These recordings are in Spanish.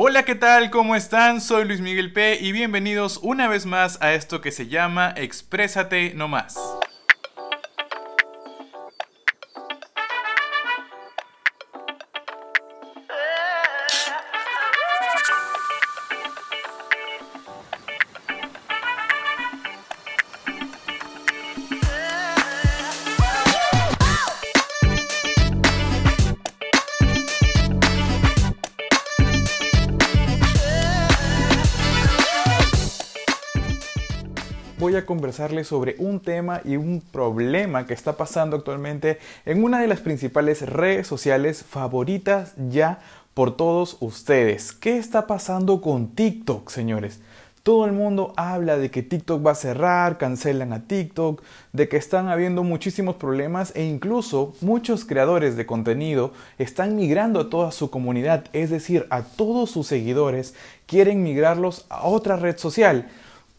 Hola, ¿qué tal? ¿Cómo están? Soy Luis Miguel P y bienvenidos una vez más a esto que se llama Exprésate No Más. Voy a conversarles sobre un tema y un problema que está pasando actualmente en una de las principales redes sociales favoritas ya por todos ustedes. ¿Qué está pasando con TikTok, señores? Todo el mundo habla de que TikTok va a cerrar, cancelan a TikTok, de que están habiendo muchísimos problemas e incluso muchos creadores de contenido están migrando a toda su comunidad, es decir, a todos sus seguidores, quieren migrarlos a otra red social.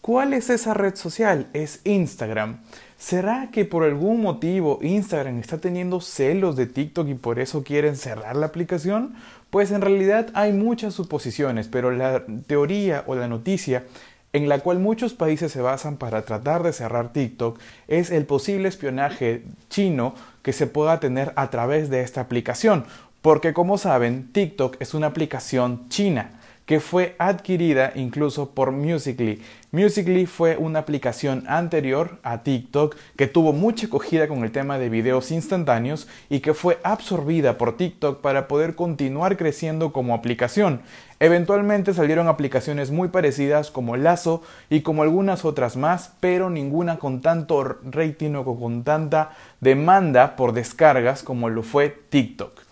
¿Cuál es esa red social? Es Instagram. ¿Será que por algún motivo Instagram está teniendo celos de TikTok y por eso quieren cerrar la aplicación? Pues en realidad hay muchas suposiciones, pero la teoría o la noticia en la cual muchos países se basan para tratar de cerrar TikTok es el posible espionaje chino que se pueda tener a través de esta aplicación. Porque como saben, TikTok es una aplicación china que fue adquirida incluso por Musically. Musically fue una aplicación anterior a TikTok que tuvo mucha acogida con el tema de videos instantáneos y que fue absorbida por TikTok para poder continuar creciendo como aplicación. Eventualmente salieron aplicaciones muy parecidas como Lazo y como algunas otras más, pero ninguna con tanto rating o con tanta demanda por descargas como lo fue TikTok.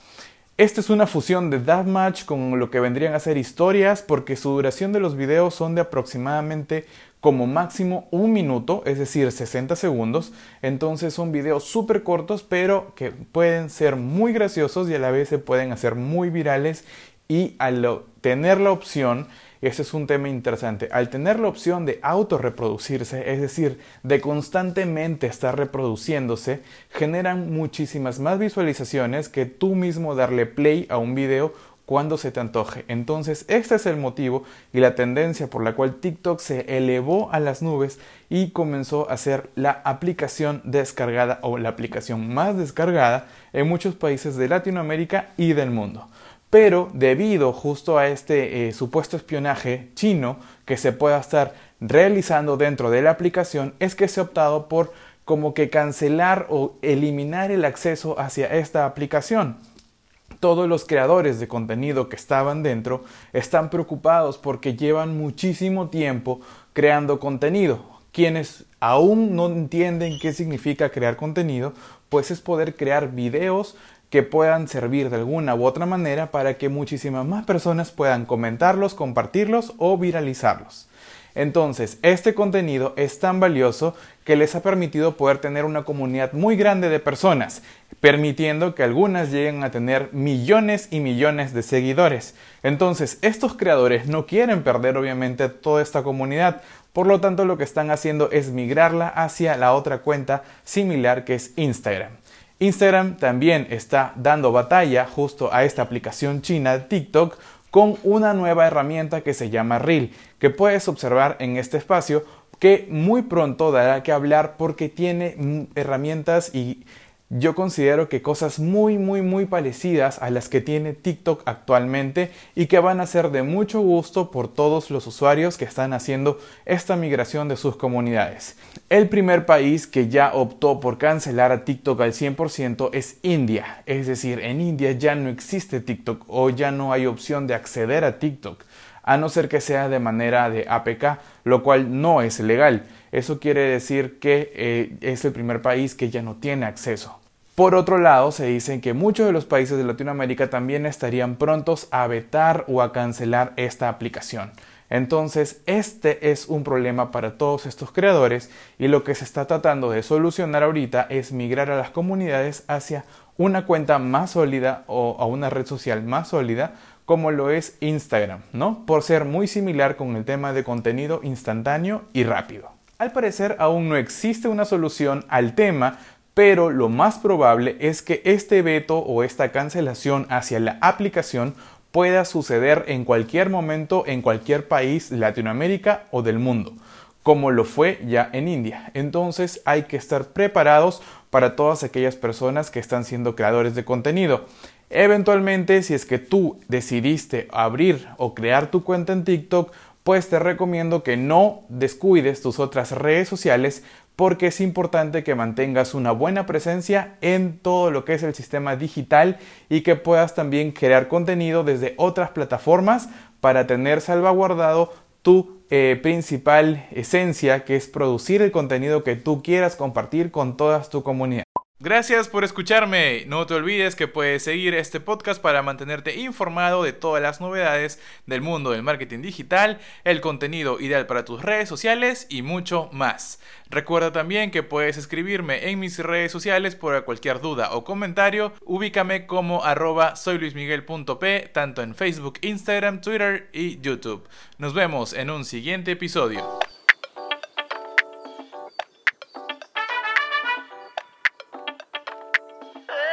Esta es una fusión de Deathmatch con lo que vendrían a ser historias porque su duración de los videos son de aproximadamente como máximo un minuto, es decir, 60 segundos. Entonces son videos súper cortos pero que pueden ser muy graciosos y a la vez se pueden hacer muy virales y al tener la opción ese es un tema interesante. Al tener la opción de autorreproducirse, es decir, de constantemente estar reproduciéndose, generan muchísimas más visualizaciones que tú mismo darle play a un video cuando se te antoje. Entonces, este es el motivo y la tendencia por la cual TikTok se elevó a las nubes y comenzó a ser la aplicación descargada o la aplicación más descargada en muchos países de Latinoamérica y del mundo pero debido justo a este eh, supuesto espionaje chino que se pueda estar realizando dentro de la aplicación es que se ha optado por como que cancelar o eliminar el acceso hacia esta aplicación. Todos los creadores de contenido que estaban dentro están preocupados porque llevan muchísimo tiempo creando contenido. Quienes aún no entienden qué significa crear contenido, pues es poder crear videos que puedan servir de alguna u otra manera para que muchísimas más personas puedan comentarlos, compartirlos o viralizarlos. Entonces, este contenido es tan valioso que les ha permitido poder tener una comunidad muy grande de personas, permitiendo que algunas lleguen a tener millones y millones de seguidores. Entonces, estos creadores no quieren perder obviamente toda esta comunidad, por lo tanto lo que están haciendo es migrarla hacia la otra cuenta similar que es Instagram. Instagram también está dando batalla justo a esta aplicación china TikTok con una nueva herramienta que se llama Reel, que puedes observar en este espacio que muy pronto dará que hablar porque tiene herramientas y yo considero que cosas muy muy muy parecidas a las que tiene TikTok actualmente y que van a ser de mucho gusto por todos los usuarios que están haciendo esta migración de sus comunidades. El primer país que ya optó por cancelar a TikTok al 100% es India, es decir, en India ya no existe TikTok o ya no hay opción de acceder a TikTok, a no ser que sea de manera de APK, lo cual no es legal. Eso quiere decir que eh, es el primer país que ya no tiene acceso. Por otro lado, se dice que muchos de los países de Latinoamérica también estarían prontos a vetar o a cancelar esta aplicación. Entonces, este es un problema para todos estos creadores y lo que se está tratando de solucionar ahorita es migrar a las comunidades hacia una cuenta más sólida o a una red social más sólida como lo es Instagram, ¿no? Por ser muy similar con el tema de contenido instantáneo y rápido. Al parecer aún no existe una solución al tema, pero lo más probable es que este veto o esta cancelación hacia la aplicación pueda suceder en cualquier momento en cualquier país Latinoamérica o del mundo, como lo fue ya en India. Entonces hay que estar preparados para todas aquellas personas que están siendo creadores de contenido. Eventualmente, si es que tú decidiste abrir o crear tu cuenta en TikTok, pues te recomiendo que no descuides tus otras redes sociales porque es importante que mantengas una buena presencia en todo lo que es el sistema digital y que puedas también crear contenido desde otras plataformas para tener salvaguardado tu eh, principal esencia que es producir el contenido que tú quieras compartir con toda tu comunidad. Gracias por escucharme. No te olvides que puedes seguir este podcast para mantenerte informado de todas las novedades del mundo del marketing digital, el contenido ideal para tus redes sociales y mucho más. Recuerda también que puedes escribirme en mis redes sociales por cualquier duda o comentario. Ubícame como arroba soyluismiguel.p tanto en Facebook, Instagram, Twitter y YouTube. Nos vemos en un siguiente episodio. Hey!